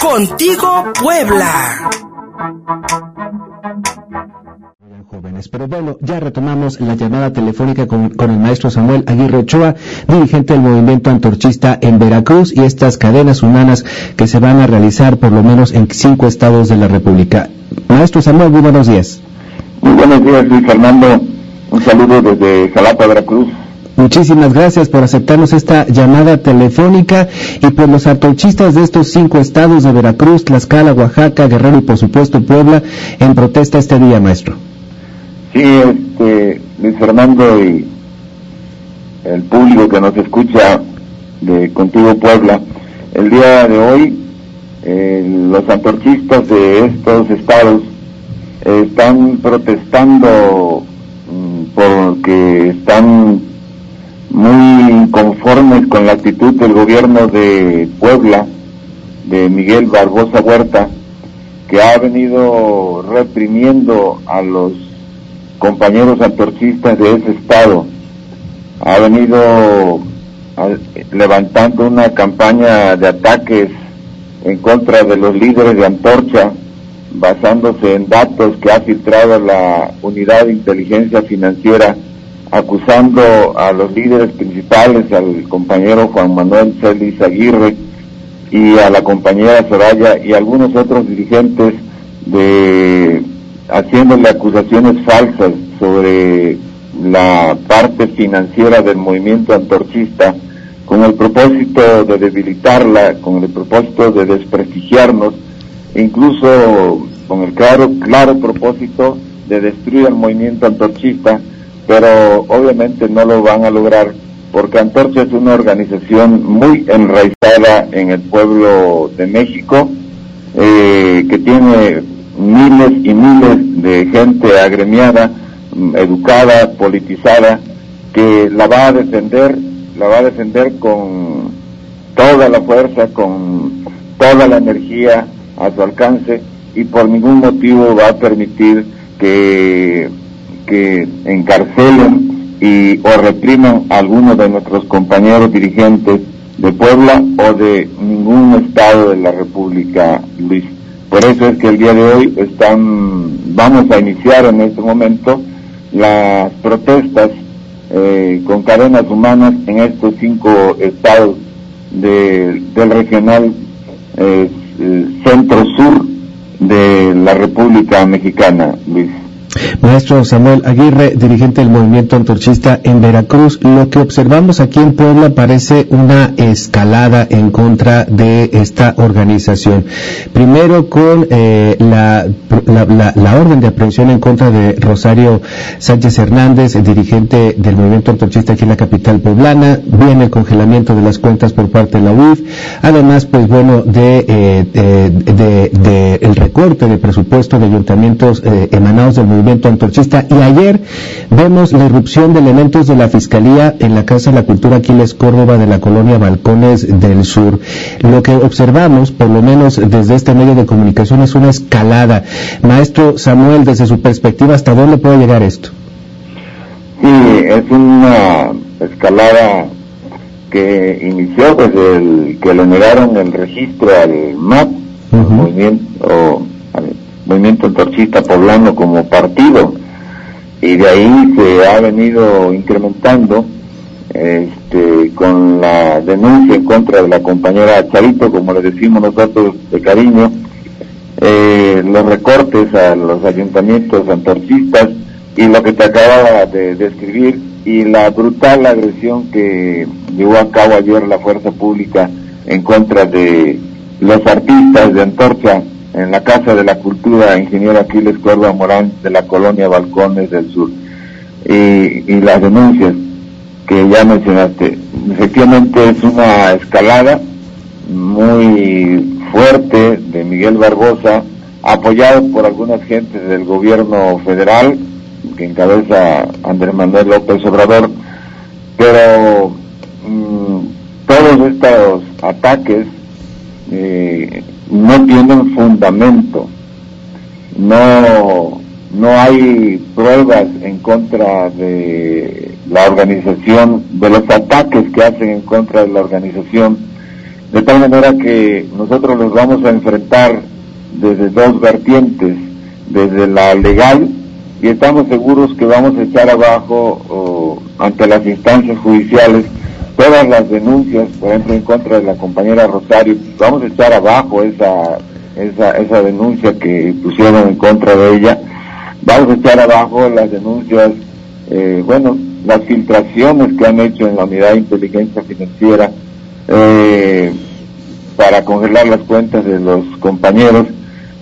Contigo Puebla. Jóvenes. Pero bueno, ya retomamos la llamada telefónica con, con, el maestro Samuel Aguirre Ochoa, dirigente del movimiento antorchista en Veracruz y estas cadenas humanas que se van a realizar por lo menos en cinco estados de la República. Maestro Samuel, muy buenos días. Muy buenos días, Luis Fernando. Un saludo desde Jalapa, Veracruz. Muchísimas gracias por aceptarnos esta llamada telefónica y por los antorchistas de estos cinco estados de Veracruz, Tlaxcala, Oaxaca, Guerrero y por supuesto Puebla en protesta este día, maestro. Sí, este, Luis Fernando y el público que nos escucha de Contigo Puebla, el día de hoy eh, los antorchistas de estos estados están protestando mm, porque están muy inconformes con la actitud del gobierno de Puebla, de Miguel Barbosa Huerta, que ha venido reprimiendo a los compañeros antorchistas de ese estado. Ha venido levantando una campaña de ataques en contra de los líderes de Antorcha, basándose en datos que ha filtrado la Unidad de Inteligencia Financiera acusando a los líderes principales, al compañero Juan Manuel Celis Aguirre y a la compañera Soraya y algunos otros dirigentes de haciéndole acusaciones falsas sobre la parte financiera del movimiento antorchista con el propósito de debilitarla, con el propósito de desprestigiarnos, incluso con el claro, claro propósito de destruir el movimiento antorchista pero obviamente no lo van a lograr porque Antorcha es una organización muy enraizada en el pueblo de México, eh, que tiene miles y miles de gente agremiada, mm, educada, politizada, que la va a defender, la va a defender con toda la fuerza, con toda la energía a su alcance y por ningún motivo va a permitir que que encarcelen y o repriman a algunos de nuestros compañeros dirigentes de Puebla o de ningún estado de la República, Luis. Por eso es que el día de hoy están, vamos a iniciar en este momento las protestas eh, con cadenas humanas en estos cinco estados del regional eh, centro-sur de la República Mexicana, Luis. Maestro Samuel Aguirre, dirigente del movimiento antorchista en Veracruz, lo que observamos aquí en Puebla parece una escalada en contra de esta organización. Primero con eh, la, orden de aprehensión en contra de Rosario Sánchez Hernández, dirigente del movimiento antorchista aquí en la capital poblana, viene el congelamiento de las cuentas por parte de la UIF, además, pues bueno, de, eh, de, el recorte de presupuesto de ayuntamientos eh, emanados del movimiento antorchista. Y ayer vemos la irrupción de elementos de la Fiscalía en la Casa de la Cultura Aquiles Córdoba de la colonia Balcones del Sur. Lo que observamos, por lo menos desde este medio de comunicación, es una escalada. Maestro Samuel, desde su perspectiva, ¿hasta dónde puede llegar esto? Sí, es una escalada que inició desde el que le negaron el registro al MAP, movimiento, Movimiento Antorchista Poblano como partido y de ahí se ha venido incrementando este, con la denuncia en contra de la compañera Charito, como le decimos nosotros de cariño, eh, los recortes a los ayuntamientos antorchistas y lo que te acababa de describir y la brutal agresión que llevó a cabo ayer la fuerza pública en contra de los artistas de Antorcha en la Casa de la Cultura, ingeniero Aquiles Cuerva Morán, de la colonia Balcones del Sur. Y, las denuncias que ya mencionaste, efectivamente es una escalada muy fuerte de Miguel Barbosa, apoyado por algunas gentes del gobierno federal, que encabeza Andrés Manuel López Obrador, pero mm, todos estos ataques eh, no tienen fundamento, no, no hay pruebas en contra de la organización, de los ataques que hacen en contra de la organización De tal manera que nosotros nos vamos a enfrentar desde dos vertientes, desde la legal, y estamos seguros que vamos a echar abajo ante las instancias judiciales todas las denuncias, por ejemplo, en contra de la compañera Rosario, vamos a echar abajo esa, esa, esa denuncia que pusieron en contra de ella, vamos a echar abajo las denuncias, eh, bueno, las filtraciones que han hecho en la unidad de inteligencia financiera eh, para congelar las cuentas de los compañeros.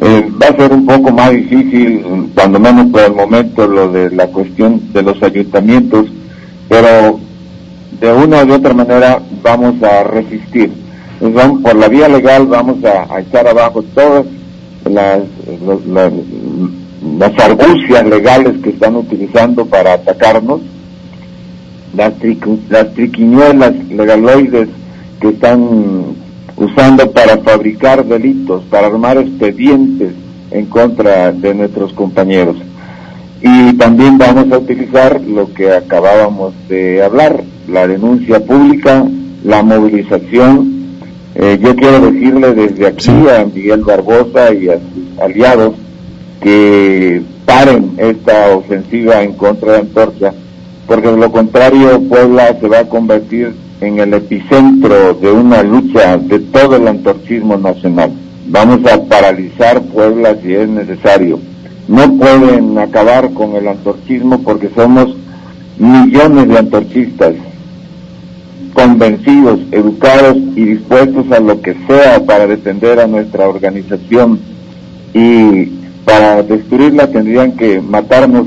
Eh, va a ser un poco más difícil, cuando menos por el momento, lo de la cuestión de los ayuntamientos, pero de una u de otra manera vamos a resistir. por la vía legal vamos a, echar abajo todas las, las argucias legales que están utilizando para atacarnos, las, las triquiñuelas legaloides que están usando para fabricar delitos, para armar expedientes en contra de nuestros compañeros. Y también vamos a utilizar lo que acabábamos de hablar, la denuncia pública, la movilización. Eh, yo quiero decirle desde aquí a Miguel Barbosa y a sus aliados que paren esta ofensiva en contra de Antorcha, porque de lo contrario Puebla se va a convertir en el epicentro de una lucha de todo el antorchismo nacional. Vamos a paralizar Puebla si es necesario. No pueden acabar con el antorchismo porque somos millones de antorchistas convencidos, educados y dispuestos a lo que sea para defender a nuestra organización y para destruirla tendrían que matarnos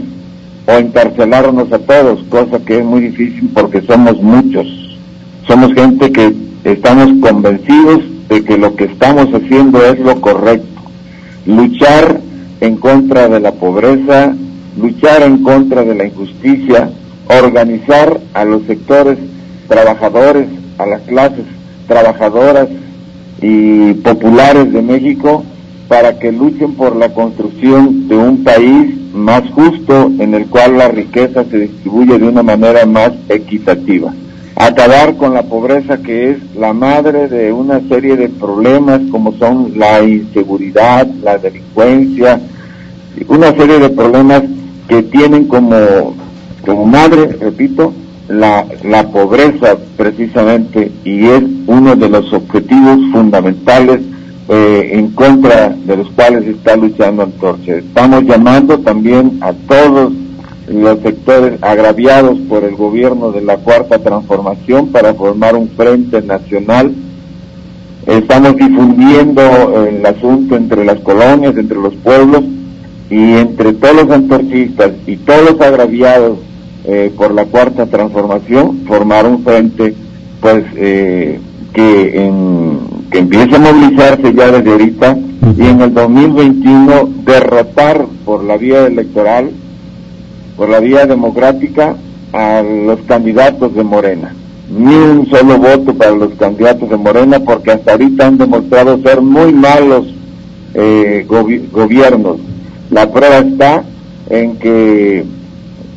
o encarcelarnos a todos, cosa que es muy difícil porque somos muchos. Somos gente que estamos convencidos de que lo que estamos haciendo es lo correcto. Luchar en contra de la pobreza, luchar en contra de la injusticia, organizar a los sectores trabajadores, a las clases trabajadoras y populares de México para que luchen por la construcción de un país más justo en el cual la riqueza se distribuye de una manera más equitativa. Acabar con la pobreza que es la madre de una serie de problemas como son la inseguridad, la delincuencia, una serie de problemas que tienen como, como madre, repito, la, la pobreza precisamente y es uno de los objetivos fundamentales eh, en contra de los cuales está luchando Antorcha. Estamos llamando también a todos los sectores agraviados por el gobierno de la Cuarta Transformación para formar un frente nacional. Estamos difundiendo el asunto entre las colonias, entre los pueblos y entre todos los antorchistas y todos los agraviados eh, por la cuarta transformación, formar un frente pues eh, que, en, que empiece a movilizarse ya desde ahorita y en el 2021 derrotar por la vía electoral, por la vía democrática a los candidatos de Morena. Ni un solo voto para los candidatos de Morena porque hasta ahorita han demostrado ser muy malos eh, gobiernos. La prueba está en que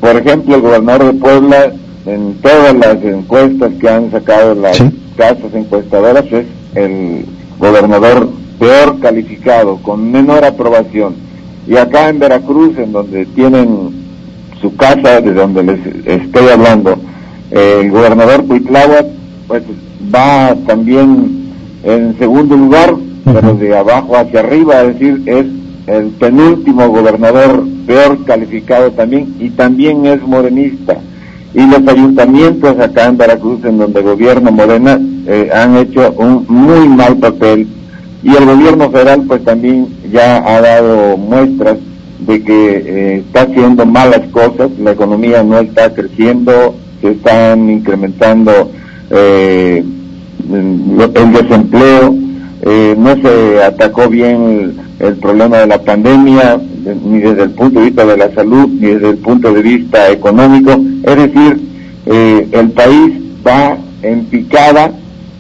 por ejemplo, el gobernador de Puebla, en todas las encuestas que han sacado las casas encuestadoras, es el gobernador peor calificado, con menor aprobación. Y acá en Veracruz, en donde tienen su casa, de donde les estoy hablando, el gobernador Cuitláhuac, pues va también en segundo lugar, pero de abajo hacia arriba, es decir, es el penúltimo gobernador peor calificado también y también es morenista. Y los ayuntamientos acá en Veracruz, en donde gobierna Morena, eh, han hecho un muy mal papel. Y el gobierno federal pues también ya ha dado muestras de que eh, está haciendo malas cosas, la economía no está creciendo, se están incrementando eh, el desempleo, no se atacó bien el problema de la pandemia, ni desde el punto de vista de la salud, ni desde el punto de vista económico. Es decir, eh, el país va en picada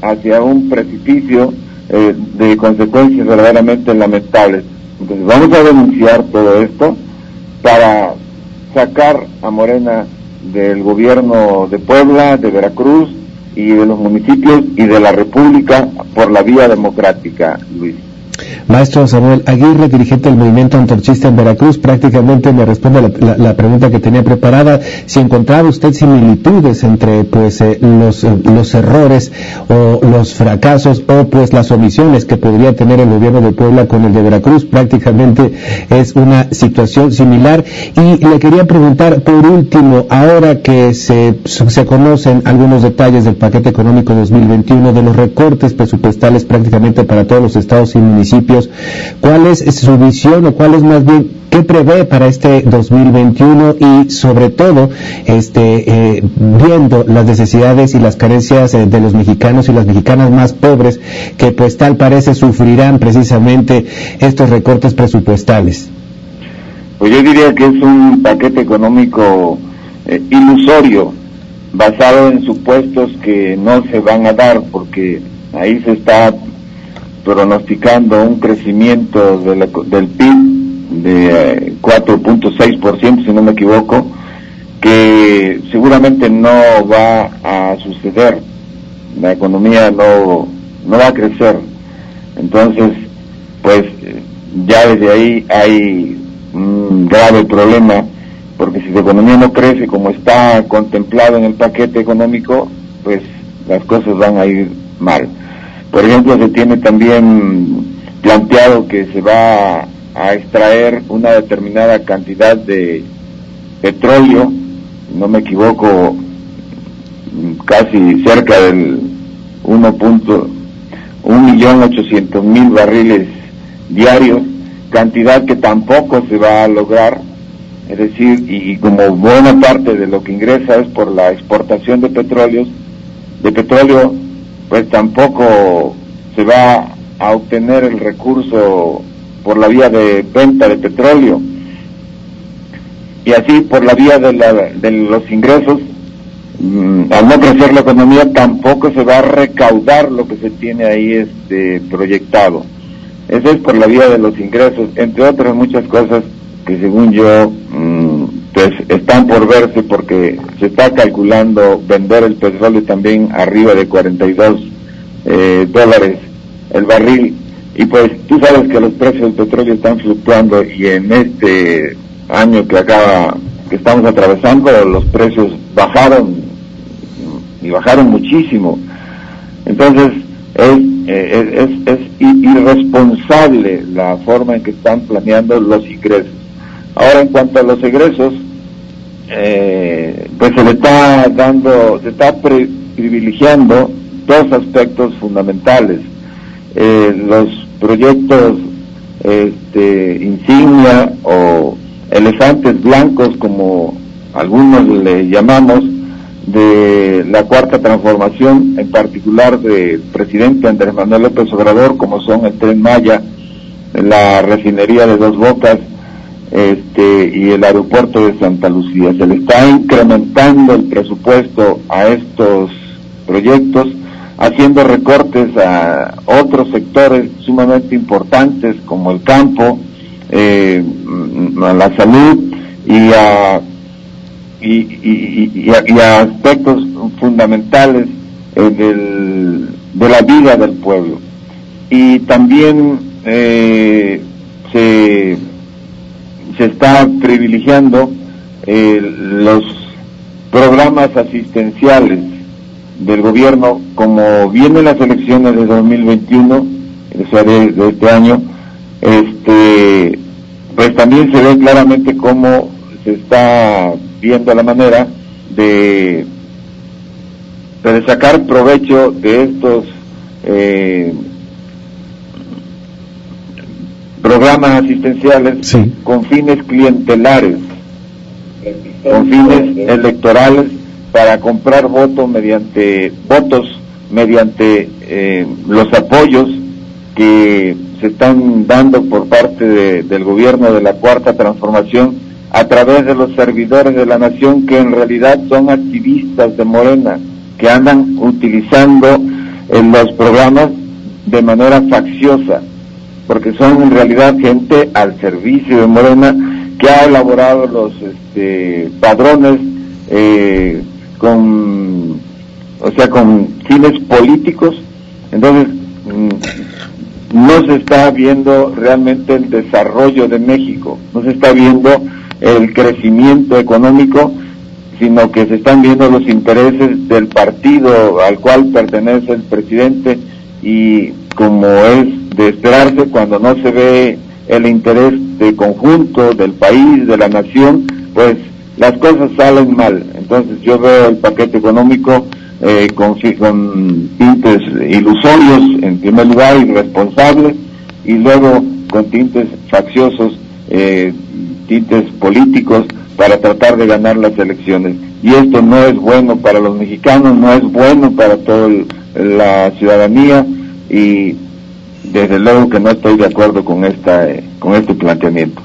hacia un precipicio eh, de consecuencias verdaderamente lamentables. Entonces vamos a denunciar todo esto para sacar a Morena del gobierno de Puebla, de Veracruz, y de los municipios y de la República por la vía democrática, Luis. Maestro Samuel Aguirre, dirigente del movimiento antorchista en Veracruz, prácticamente me responde la, pregunta que tenía preparada. Si encontraba usted similitudes entre pues eh, los, eh, los errores o los fracasos o pues las omisiones que podría tener el gobierno de Puebla con el de Veracruz, prácticamente es una situación similar. Y le quería preguntar, por último, ahora que se, se conocen algunos detalles del paquete económico 2021, de los recortes presupuestales prácticamente para todos los estados y municipios, ¿Cuál es su visión o cuál es más bien qué prevé para este 2021 y sobre todo este eh, viendo las necesidades y las carencias eh, de los mexicanos y las mexicanas más pobres que pues tal parece sufrirán precisamente estos recortes presupuestales? Pues yo diría que es un paquete económico eh, ilusorio basado en supuestos que no se van a dar porque ahí se está pronosticando un crecimiento del PIB de 4.6%, eh, si no me equivoco, que seguramente no va a suceder. La economía no, no va a crecer. Entonces, pues ya desde ahí hay un grave problema, porque si la economía no crece como está contemplado en el paquete económico, pues las cosas van a ir mal. Por ejemplo, se tiene también planteado que se va a extraer una determinada cantidad de petróleo, no me equivoco, casi cerca del 1.800.000 barriles diarios, cantidad que tampoco se va a lograr, es decir, y, como buena parte de lo que ingresa es por la exportación de petróleos, de petróleo pues tampoco se va a obtener el recurso por la vía de venta de petróleo. Y así por la vía de, los ingresos, mm, al no crecer la economía, tampoco se va a recaudar lo que se tiene ahí este proyectado. Eso es por la vía de los ingresos, entre otras muchas cosas que según yo pues están por verse porque se está calculando vender el petróleo también arriba de 42 eh, dólares el barril. Y pues tú sabes que los precios del petróleo están fluctuando y en este año que acaba que estamos atravesando los precios bajaron y bajaron muchísimo. Entonces es, eh, es, es irresponsable la forma en que están planeando los ingresos Ahora, en cuanto a los egresos, eh, pues se le está dando, se está privilegiando dos aspectos fundamentales. Eh, los proyectos este, insignia o elefantes blancos, como algunos le llamamos, de la cuarta transformación, en particular del presidente Andrés Manuel López Obrador, como son el tren Maya, la refinería de Dos Bocas, este, y el aeropuerto de Santa Lucía. Se le está incrementando el presupuesto a estos proyectos, haciendo recortes a otros sectores sumamente importantes como el campo, eh, a la salud y a, y, a, aspectos fundamentales eh, del, de la vida del pueblo. Y también eh, se se está privilegiando eh, los programas asistenciales del gobierno, como vienen las elecciones de 2021, o sea, de, este año, este, pues también se ve claramente cómo se está viendo la manera de, de sacar provecho de estos eh, programas asistenciales con fines clientelares, con fines electorales para comprar votos mediante votos mediante eh, los apoyos que se están dando por parte del gobierno de la cuarta transformación a través de los servidores de la nación que en realidad son activistas de Morena que andan utilizando en los programas de manera facciosa porque son en realidad gente al servicio de Morena que ha elaborado los este, padrones eh, con o sea, con fines políticos, entonces mm, no se está viendo realmente el desarrollo de México, no se está viendo el crecimiento económico, sino que se están viendo los intereses del partido al cual pertenece el presidente y como es de esperarse cuando no se ve el interés de conjunto del país, de la nación, pues las cosas salen mal. Entonces yo veo el paquete económico eh, con, con tintes ilusorios, en primer lugar, irresponsables, y luego con tintes facciosos, eh, tintes políticos, para tratar de ganar las elecciones. Y esto no es bueno para los mexicanos, no es bueno para toda la ciudadanía y desde luego que no estoy de acuerdo con esta eh, con este planteamiento.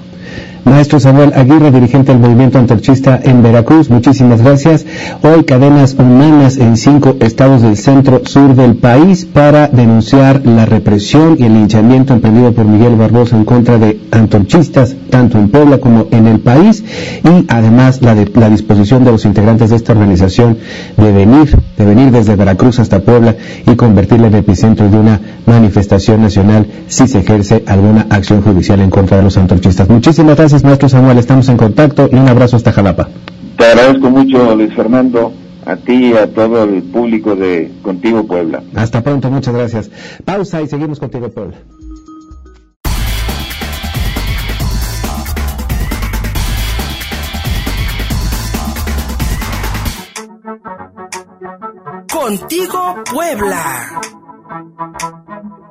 Maestro Samuel Aguirre, dirigente del movimiento antorchista en Veracruz, muchísimas gracias. Hoy cadenas humanas en cinco estados del centro sur del país para denunciar la represión y el linchamiento emprendido por Miguel Barbosa en contra de antorchistas, tanto en Puebla como en el país, y además la, de, la disposición de los integrantes de esta organización de venir, de venir desde Veracruz hasta Puebla y convertirla en epicentro de una manifestación nacional si se ejerce alguna acción judicial en contra de los antorchistas. Muchísimas gracias maestro Samuel. Estamos en contacto y un abrazo hasta Jalapa. Te agradezco mucho, Luis Fernando, a ti y a todo el público de Contigo Puebla. Hasta pronto, muchas gracias. Pausa y seguimos Contigo Puebla. Contigo Puebla. Thank you.